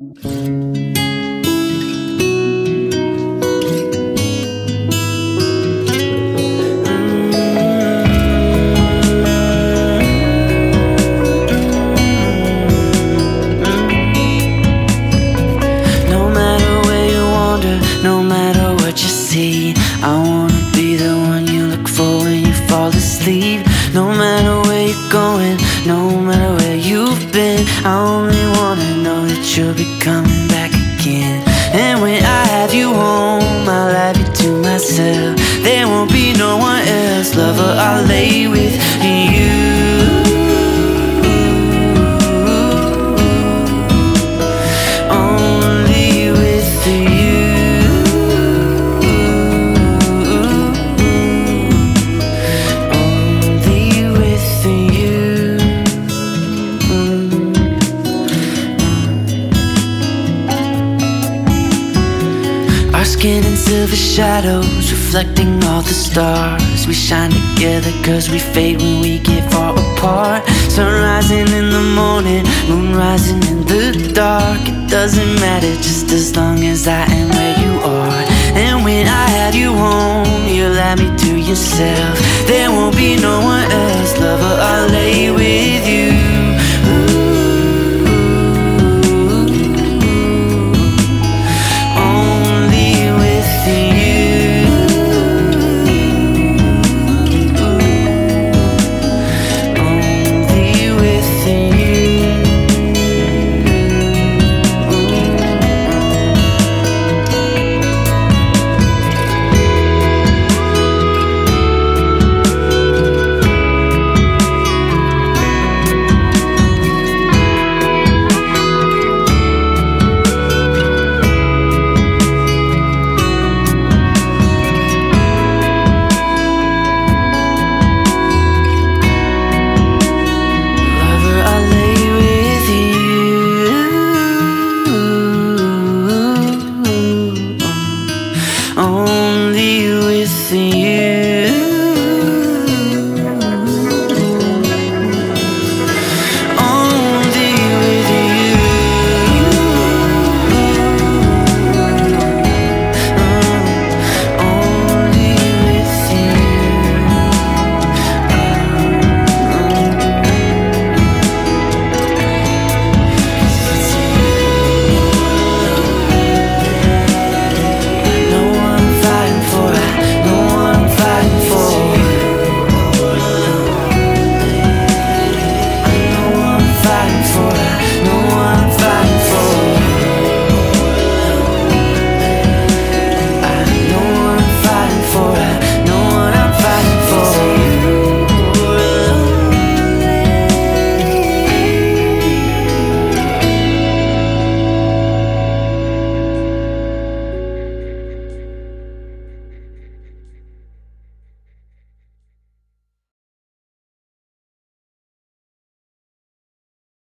I wanna be the one you look for when you fall asleep. No matter you're going, no matter where you've been, I only wanna know that you'll be coming back again. And when I have you home, I'll have you to myself. There won't be no one else, lover. I'll lay with skin in silver shadows reflecting all the stars. We shine together cause we fade when we get far apart. Sun rising in the morning, moon rising in the dark. It doesn't matter just as long as I am where you are. And when I have you home, you'll have me to yourself. There won't be no